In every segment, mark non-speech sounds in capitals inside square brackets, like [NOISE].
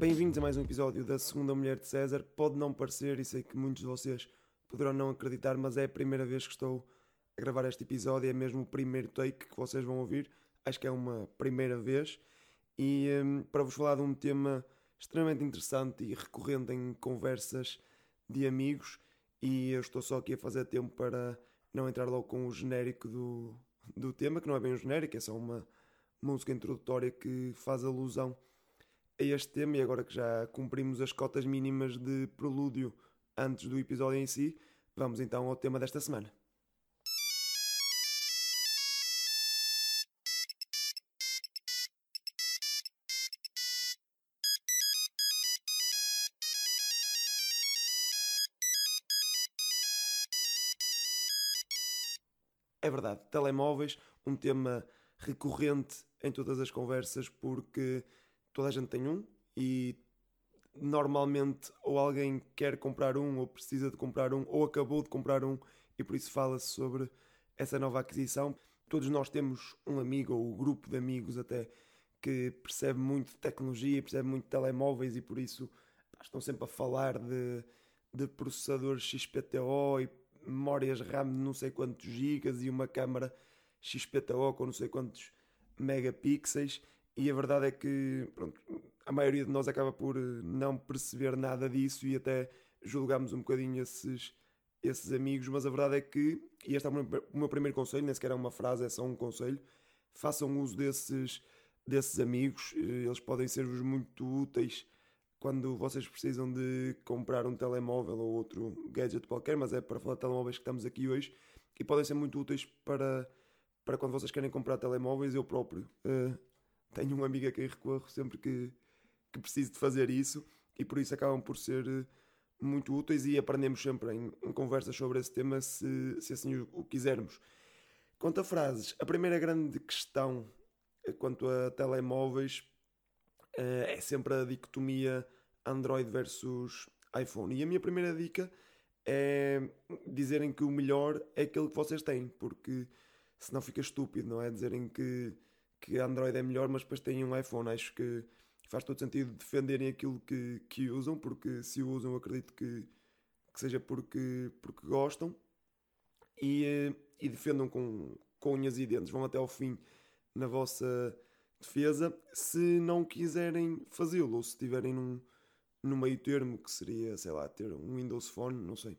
Bem-vindos a mais um episódio da Segunda Mulher de César. Pode não parecer, e sei que muitos de vocês poderão não acreditar, mas é a primeira vez que estou a gravar este episódio, é mesmo o primeiro take que vocês vão ouvir. Acho que é uma primeira vez. E um, para vos falar de um tema extremamente interessante e recorrente em conversas de amigos, e eu estou só aqui a fazer tempo para não entrar logo com o genérico do, do tema, que não é bem um genérico, é só uma música introdutória que faz alusão a este tema. E agora que já cumprimos as cotas mínimas de prelúdio antes do episódio em si, vamos então ao tema desta semana. É verdade, telemóveis, um tema recorrente em todas as conversas, porque toda a gente tem um e normalmente ou alguém quer comprar um ou precisa de comprar um ou acabou de comprar um e por isso fala-se sobre essa nova aquisição. Todos nós temos um amigo ou um grupo de amigos até que percebe muito de tecnologia, percebe muito de telemóveis e por isso estão sempre a falar de, de processadores XPTO e memórias RAM de não sei quantos gigas e uma câmara XPTO com não sei quantos megapixels e a verdade é que pronto, a maioria de nós acaba por eh, não perceber nada disso e até julgamos um bocadinho esses, esses amigos, mas a verdade é que, e este é o meu primeiro conselho, nem sequer é uma frase, é só um conselho, façam uso desses, desses amigos, eh, eles podem ser-vos muito úteis quando vocês precisam de comprar um telemóvel ou outro gadget qualquer, mas é para falar de telemóveis que estamos aqui hoje, e podem ser muito úteis para, para quando vocês querem comprar telemóveis. Eu próprio uh, tenho um amigo a quem recorro sempre que, que preciso de fazer isso, e por isso acabam por ser uh, muito úteis e aprendemos sempre em, em conversas sobre esse tema, se, se assim o, o quisermos. Quanto a frases, a primeira grande questão eh, quanto a telemóveis eh, é sempre a dicotomia Android versus iPhone. E a minha primeira dica é dizerem que o melhor é aquele que vocês têm, porque senão fica estúpido, não é? Dizerem que, que Android é melhor, mas depois têm um iPhone. Acho que faz todo sentido defenderem aquilo que, que usam, porque se o usam, acredito que, que seja porque, porque gostam e, eh, e defendam com, com unhas e dentes. Vão até ao fim na vossa defesa se não quiserem fazê-lo ou se estiverem num, num meio termo que seria, sei lá, ter um Windows Phone, não sei.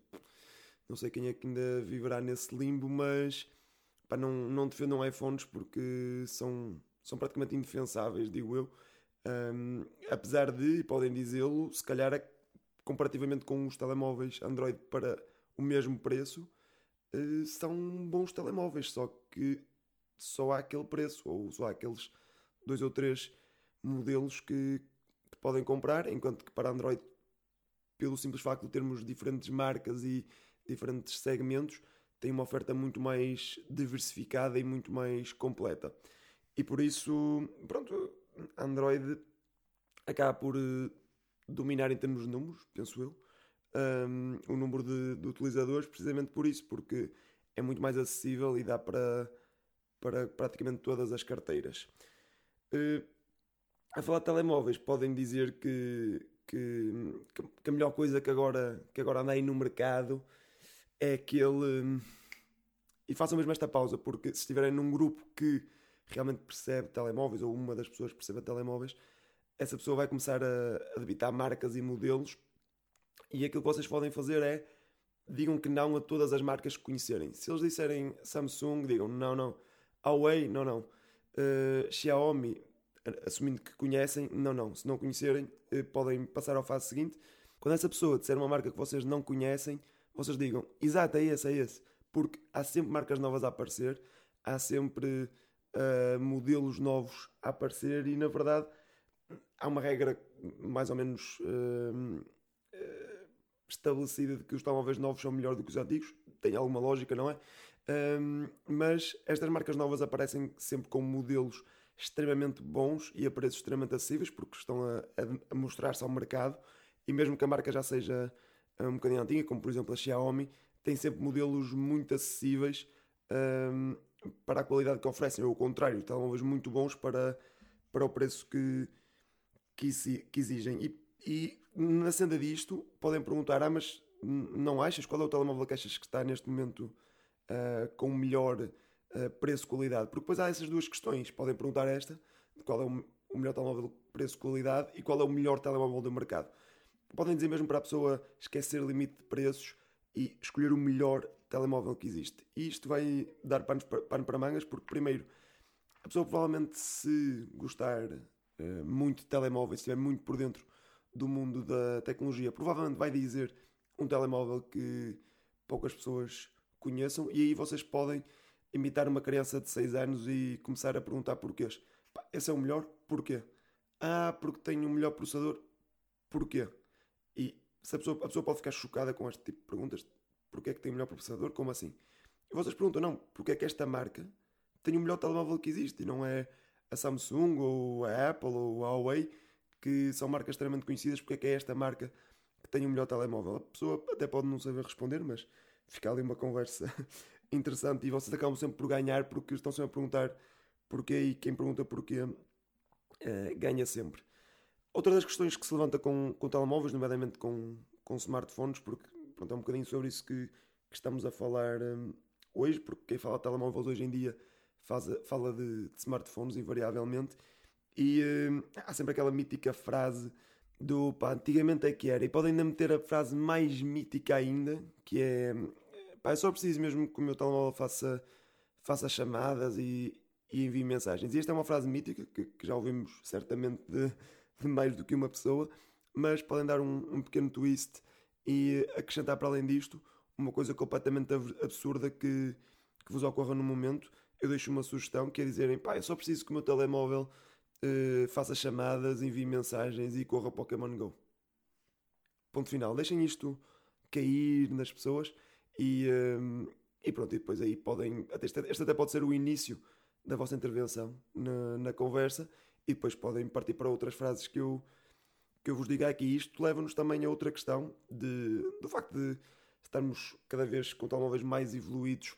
Não sei quem é que ainda viverá nesse limbo, mas pá, não, não defendam iPhones porque são, são praticamente indefensáveis, digo eu. Um, apesar de, podem dizê-lo, se calhar comparativamente com os telemóveis Android para o mesmo preço, uh, são bons telemóveis, só que só há aquele preço, ou só há aqueles dois ou três modelos que, que podem comprar, enquanto que para Android, pelo simples facto de termos diferentes marcas e diferentes segmentos, tem uma oferta muito mais diversificada e muito mais completa. E por isso, pronto, Android acaba por uh, dominar em termos de números, penso eu, um, o número de, de, utilizadores, precisamente por isso, porque é muito mais acessível e dá para, para praticamente todas as carteiras. Uh, a falar de telemóveis, podem dizer que, que, que, a melhor coisa que agora, que agora anda aí no mercado é aquele. E façam mesmo esta pausa, porque se estiverem num grupo que realmente percebe telemóveis, ou uma das pessoas percebe telemóveis, essa pessoa vai começar a, a debitar marcas e modelos. E aquilo que vocês podem fazer é digam que não a todas as marcas que conhecerem. Se eles disserem Samsung, digam não, não. Huawei, não, não uh, Xiaomi, assumindo que conhecem, não, não, se não conhecerem, uh, podem passar ao fase seguinte. Quando essa pessoa disser uma marca que vocês não conhecem, vocês digam, exato, é esse, é esse. Porque há sempre marcas novas a aparecer, há sempre uh, modelos novos a aparecer e, na verdade, há uma regra mais ou menos uh, uh, estabelecida de que os telemóveis novos são melhores do que os antigos. Tem alguma lógica, não é? Um, mas estas marcas novas aparecem sempre com modelos extremamente bons e a preços extremamente acessíveis, porque estão a, a mostrar-se ao mercado, e mesmo que a marca já seja um bocadinho antiga, como por exemplo a Xiaomi, tem sempre modelos muito acessíveis um, para a qualidade que oferecem, ou o contrário, telemóveis muito bons para, para o preço que, que, que exigem. E, e, na senda disto, podem perguntar: ah, mas não achas? Qual é o telemóvel que achas que está neste momento uh, com o melhor uh, preço-qualidade? Porque depois há essas duas questões. Podem perguntar esta: qual é o, o melhor telemóvel preço-qualidade e qual é o melhor telemóvel do mercado? Podem dizer mesmo para a pessoa esquecer o limite de preços e escolher o melhor telemóvel que existe. E isto vai dar pano para, pano para mangas, porque, primeiro, a pessoa provavelmente, se gostar uh, muito de telemóveis, se estiver muito por dentro do mundo da tecnologia, provavelmente vai dizer um telemóvel que poucas pessoas conheçam, e aí vocês podem imitar uma criança de 6 anos e começar a perguntar porquês. esse é o melhor? Porquê? Ah, porque tem um melhor processador? Porquê? Se a, pessoa, a pessoa pode ficar chocada com este tipo de perguntas. Porquê é que tem o melhor processador? Como assim? E vocês perguntam, não, porque é que esta marca tem o melhor telemóvel que existe e não é a Samsung ou a Apple ou a Huawei, que são marcas extremamente conhecidas, porque é que é esta marca que tem o melhor telemóvel? A pessoa até pode não saber responder, mas fica ali uma conversa [LAUGHS] interessante e vocês acabam sempre por ganhar porque estão sempre a perguntar porquê e quem pergunta porquê uh, ganha sempre. Outra das questões que se levanta com, com telemóveis, nomeadamente com, com smartphones, porque pronto, é um bocadinho sobre isso que, que estamos a falar um, hoje, porque quem fala de telemóveis hoje em dia faz, fala de, de smartphones, invariavelmente, e um, há sempre aquela mítica frase do pá, antigamente é que era, e podem ainda meter a frase mais mítica ainda, que é pá, é só preciso mesmo que o meu telemóvel faça, faça chamadas e, e envie mensagens. E esta é uma frase mítica que, que já ouvimos certamente de [LAUGHS] mais do que uma pessoa, mas podem dar um, um pequeno twist e acrescentar para além disto uma coisa completamente absurda que, que vos ocorra no momento. Eu deixo uma sugestão que é dizerem: pá, eu só preciso que o meu telemóvel uh, faça chamadas, envie mensagens e corra Pokémon Go. Ponto final. Deixem isto cair nas pessoas e, uh, e pronto. E depois aí podem. Este, este até pode ser o início da vossa intervenção na, na conversa e depois podem partir para outras frases que eu, que eu vos diga aqui. Isto leva-nos também a outra questão de, do facto de estarmos cada vez com telemóveis mais evoluídos,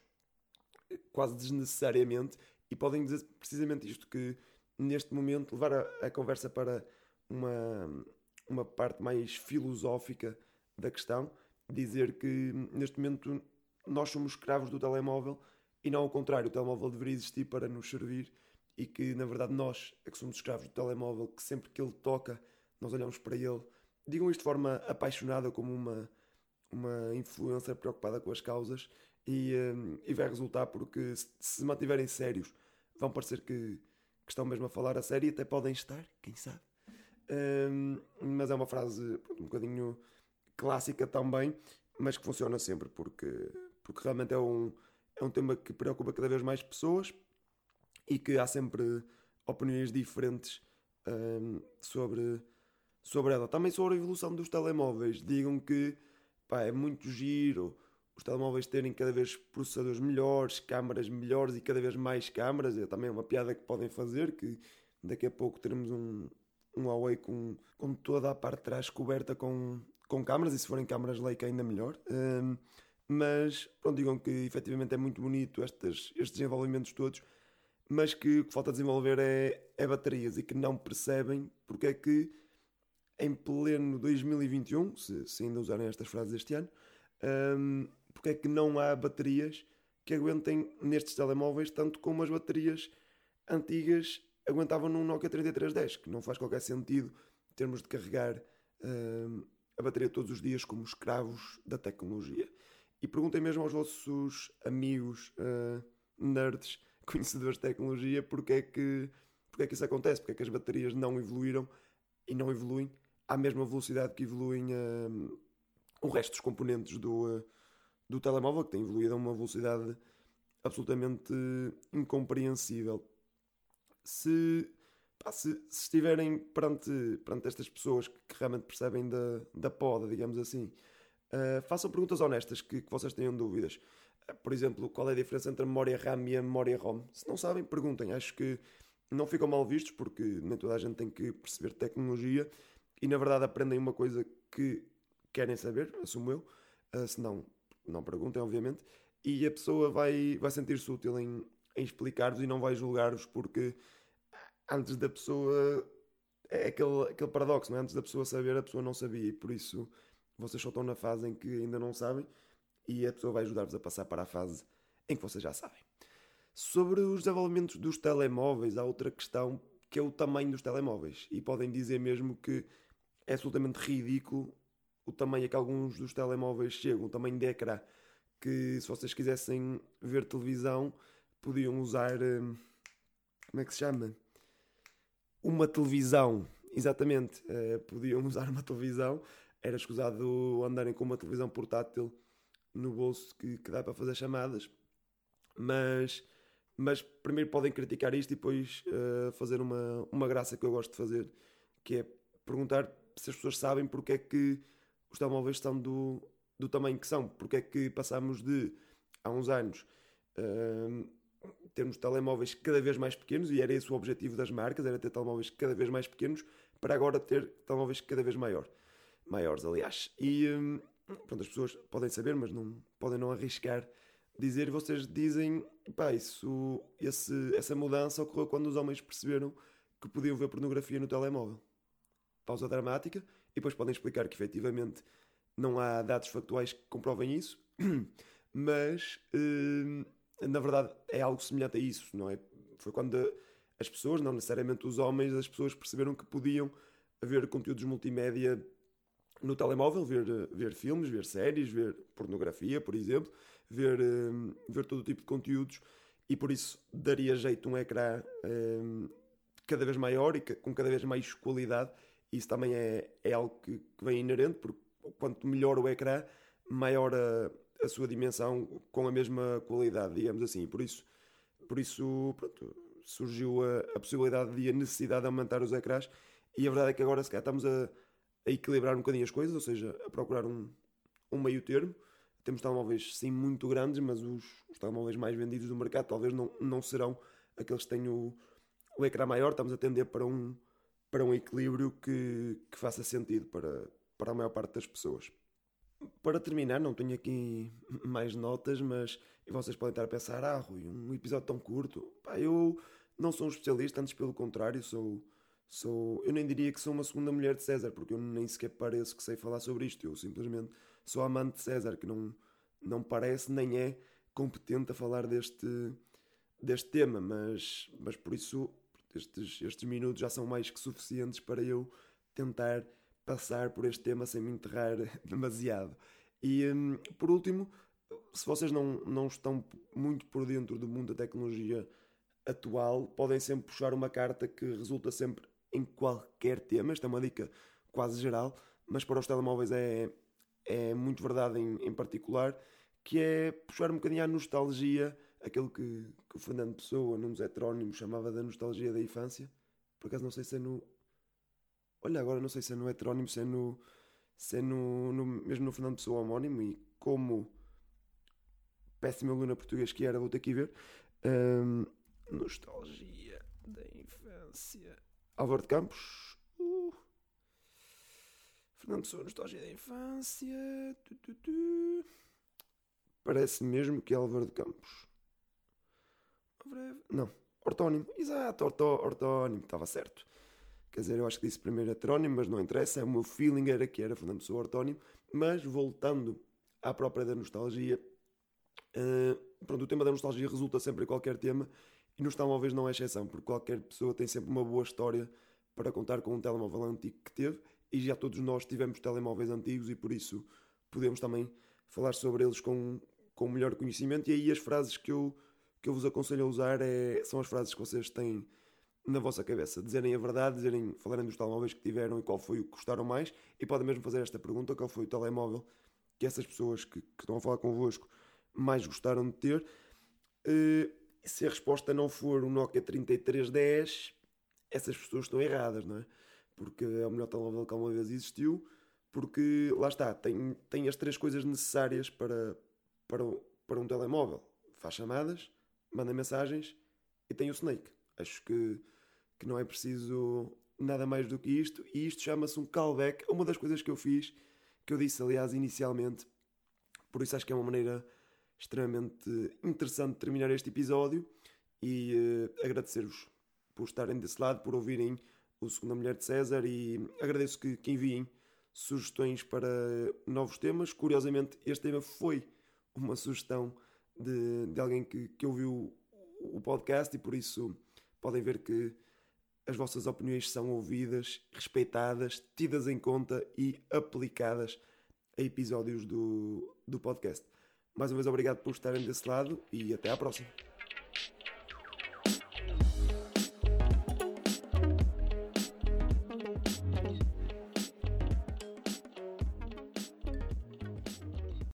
quase desnecessariamente, e podem dizer precisamente isto, que neste momento levar a, a conversa para uma, uma parte mais filosófica da questão, dizer que neste momento nós somos escravos do telemóvel e não ao contrário, o telemóvel deveria existir para nos servir e que na verdade nós é que somos escravos do telemóvel, que sempre que ele toca nós olhamos para ele. Digam isto de forma apaixonada, como uma, uma influencer preocupada com as causas, e, um, e vai resultar porque se, se mantiverem sérios, vão parecer que, que, estão mesmo a falar a sério e até podem estar, quem sabe. Um, mas é uma frase um bocadinho clássica também, mas que funciona sempre, porque, porque realmente é um, é um tema que preocupa cada vez mais pessoas e que há sempre opiniões diferentes um, sobre, sobre ela. Também sobre a evolução dos telemóveis. Digam que pá, é muito giro os telemóveis terem cada vez processadores melhores, câmaras melhores e cada vez mais câmaras. É também uma piada que podem fazer, que daqui a pouco teremos um, um Huawei com, com toda a parte de trás coberta com, com câmaras, e se forem câmaras Leica ainda melhor. Um, mas pronto, digam que efetivamente é muito bonito estes, estes desenvolvimentos todos mas que o que falta desenvolver é, é baterias e que não percebem porque é que em pleno 2021, se, se ainda usarem estas frases este ano, um, porque é que não há baterias que aguentem nestes telemóveis tanto como as baterias antigas aguentavam num Nokia 3310, que não faz qualquer sentido termos de carregar um, a bateria todos os dias como escravos da tecnologia. E perguntem mesmo aos vossos amigos uh, nerds [LAUGHS] conhecedores de tecnologia porque é que, porque é que isso acontece, porque é que as baterias não evoluíram e não evoluem à mesma velocidade que evoluem uh, o resto dos componentes do, uh, do telemóvel, que tem evoluído a uma velocidade absolutamente incompreensível. Se, pá, se, se, estiverem perante, perante estas pessoas que, que realmente percebem da, da poda, digamos assim, uh, façam perguntas honestas que, que vocês tenham dúvidas por exemplo, qual é a diferença entre a memória RAM e a memória ROM? Se não sabem, perguntem. Acho que não ficam mal vistos, porque nem toda a gente tem que perceber tecnologia e, na verdade, aprendem uma coisa que querem saber, assumo eu. Uh, se não, não perguntem, obviamente. E a pessoa vai, vai sentir-se útil em, em explicar-vos e não vai julgar-vos, porque antes da pessoa é aquele, aquele paradoxo, não é? Antes da pessoa saber, a pessoa não sabia, e por isso vocês só estão na fase em que ainda não sabem, e a pessoa vai ajudar-vos a passar para a fase em que vocês já sabem. Sobre os desenvolvimentos dos telemóveis, há outra questão que é o tamanho dos telemóveis. E podem dizer mesmo que é absolutamente ridículo o tamanho a que alguns dos telemóveis chegam, o tamanho de ecrã. Que se vocês quisessem ver televisão, podiam usar. Hum, como é que se chama? Uma televisão. Exatamente. Uh, podiam [LAUGHS] usar uma televisão. Era escusado andarem com uma televisão portátil no bolso que, que dá para fazer chamadas. Mas mas primeiro podem criticar isto e depois uh, fazer uma, uma graça que eu gosto de fazer, que é perguntar se as pessoas sabem porque é que os telemóveis estão do, do tamanho que são, porque é que passamos de, há uns anos, uh, termos telemóveis cada vez mais pequenos, e era esse o objetivo das marcas, era ter telemóveis cada vez mais pequenos, para agora ter telemóveis cada vez maior, maiores, aliás. E um, pronto, as pessoas podem saber, mas não podem não arriscar dizer, vocês dizem, pá, isso, esse, essa mudança ocorreu quando os homens perceberam que podiam ver pornografia no telemóvel. Pausa dramática, e depois podem explicar que efetivamente não há dados factuais que comprovem isso, [CLEARS THROAT] mas eh, na verdade é algo semelhante a isso, não é? Foi quando as pessoas, não necessariamente os homens, as pessoas perceberam que podiam haver conteúdos multimédia no telemóvel, ver, ver filmes, ver séries, ver pornografia, por exemplo, ver, um, ver todo o tipo de conteúdos e por isso daria jeito um ecrã um, cada vez maior e com cada vez mais qualidade. Isso também é, é algo que, que vem inerente, porque quanto melhor o ecrã, maior a, a sua dimensão com a mesma qualidade, digamos assim. Por isso, por isso pronto, surgiu a, a possibilidade e a necessidade de aumentar os ecrãs. E a verdade é que agora se calhar estamos a, a equilibrar um bocadinho as coisas, ou seja, a procurar um, um meio termo. Temos telemóveis sim muito grandes, mas os, os telemóveis mais vendidos do mercado talvez não, não serão aqueles que têm o, o ecrã maior. Estamos a tender para um, para um equilíbrio que, que faça sentido para, para a maior parte das pessoas. Para terminar, não tenho aqui [LAUGHS] mais notas, mas vocês podem estar a pensar: ah, Rui, um episódio tão curto. Pá, eu não sou um especialista, antes pelo contrário, sou Sou, eu nem diria que sou uma segunda mulher de César, porque eu nem sequer pareço que sei falar sobre isto. Eu simplesmente sou amante de César, que não, não parece nem é competente a falar deste, deste tema, mas, mas por isso estes, estes minutos já são mais que suficientes para eu tentar passar por este tema sem me enterrar [LAUGHS] demasiado. E hum, por último, se vocês não, não estão muito por dentro do mundo da tecnologia atual, podem sempre puxar uma carta que resulta sempre em qualquer tema. Esta é uma dica quase geral, mas para os telemóveis é, é muito verdade em, em particular, que é puxar um bocadinho a nostalgia, aquilo que, que o Fernando Pessoa, num dos heterónimos, chamava da nostalgia da infância. Por acaso não sei se é no. Olha, agora não sei se é no heterónimo, se é no. Se é no, no mesmo no Fernando Pessoa homónimo e como péssimo aluno português que era, vou ter que ver. Um, nostalgia da infância. Álvaro de Campos. Uh. Fernando Pessoa, nostalgia da infância. Tu, tu, tu. Parece mesmo que é Álvaro de Campos. Não, ortónimo. Exato, ortó, ortónimo. Estava certo. Quer dizer, eu acho que disse primeiro heterónimo, mas não interessa. O meu feeling era que era Fernando Pessoa ortónimo. Mas voltando à própria da nostalgia, uh, pronto, o tema da nostalgia resulta sempre em qualquer tema e nos telemóveis não é exceção, porque qualquer pessoa tem sempre uma boa história para contar com um telemóvel antigo que teve, e já todos nós tivemos telemóveis antigos e por isso podemos também falar sobre eles com, com melhor conhecimento. E aí as frases que eu, que eu vos aconselho a usar é, são as frases que vocês têm na vossa cabeça. Dizerem a verdade, dizerem, falarem dos telemóveis que tiveram e qual foi o que gostaram mais, e podem mesmo fazer esta pergunta: qual foi o telemóvel que essas pessoas que, que estão a falar convosco mais gostaram de ter. Uh, se a resposta não for um Nokia 3310, essas pessoas estão erradas, não é? Porque é o melhor telemóvel que alguma vez existiu, porque lá está, tem, tem as três coisas necessárias para, para, para um telemóvel: faz chamadas, manda mensagens e tem o Snake. Acho que, que não é preciso nada mais do que isto, e isto chama-se um callback. Uma das coisas que eu fiz, que eu disse aliás inicialmente, por isso acho que é uma maneira extremamente interessante terminar este episódio e uh, agradecer-vos por estarem desse lado, por ouvirem o Segunda Mulher de César, e agradeço que, que enviem sugestões para novos temas. Curiosamente, este tema foi uma sugestão de, de alguém que, que ouviu o podcast e por isso podem ver que as vossas opiniões são ouvidas, respeitadas, tidas em conta e aplicadas a episódios do, do podcast. Mais uma vez, obrigado por estarem desse lado e até à próxima.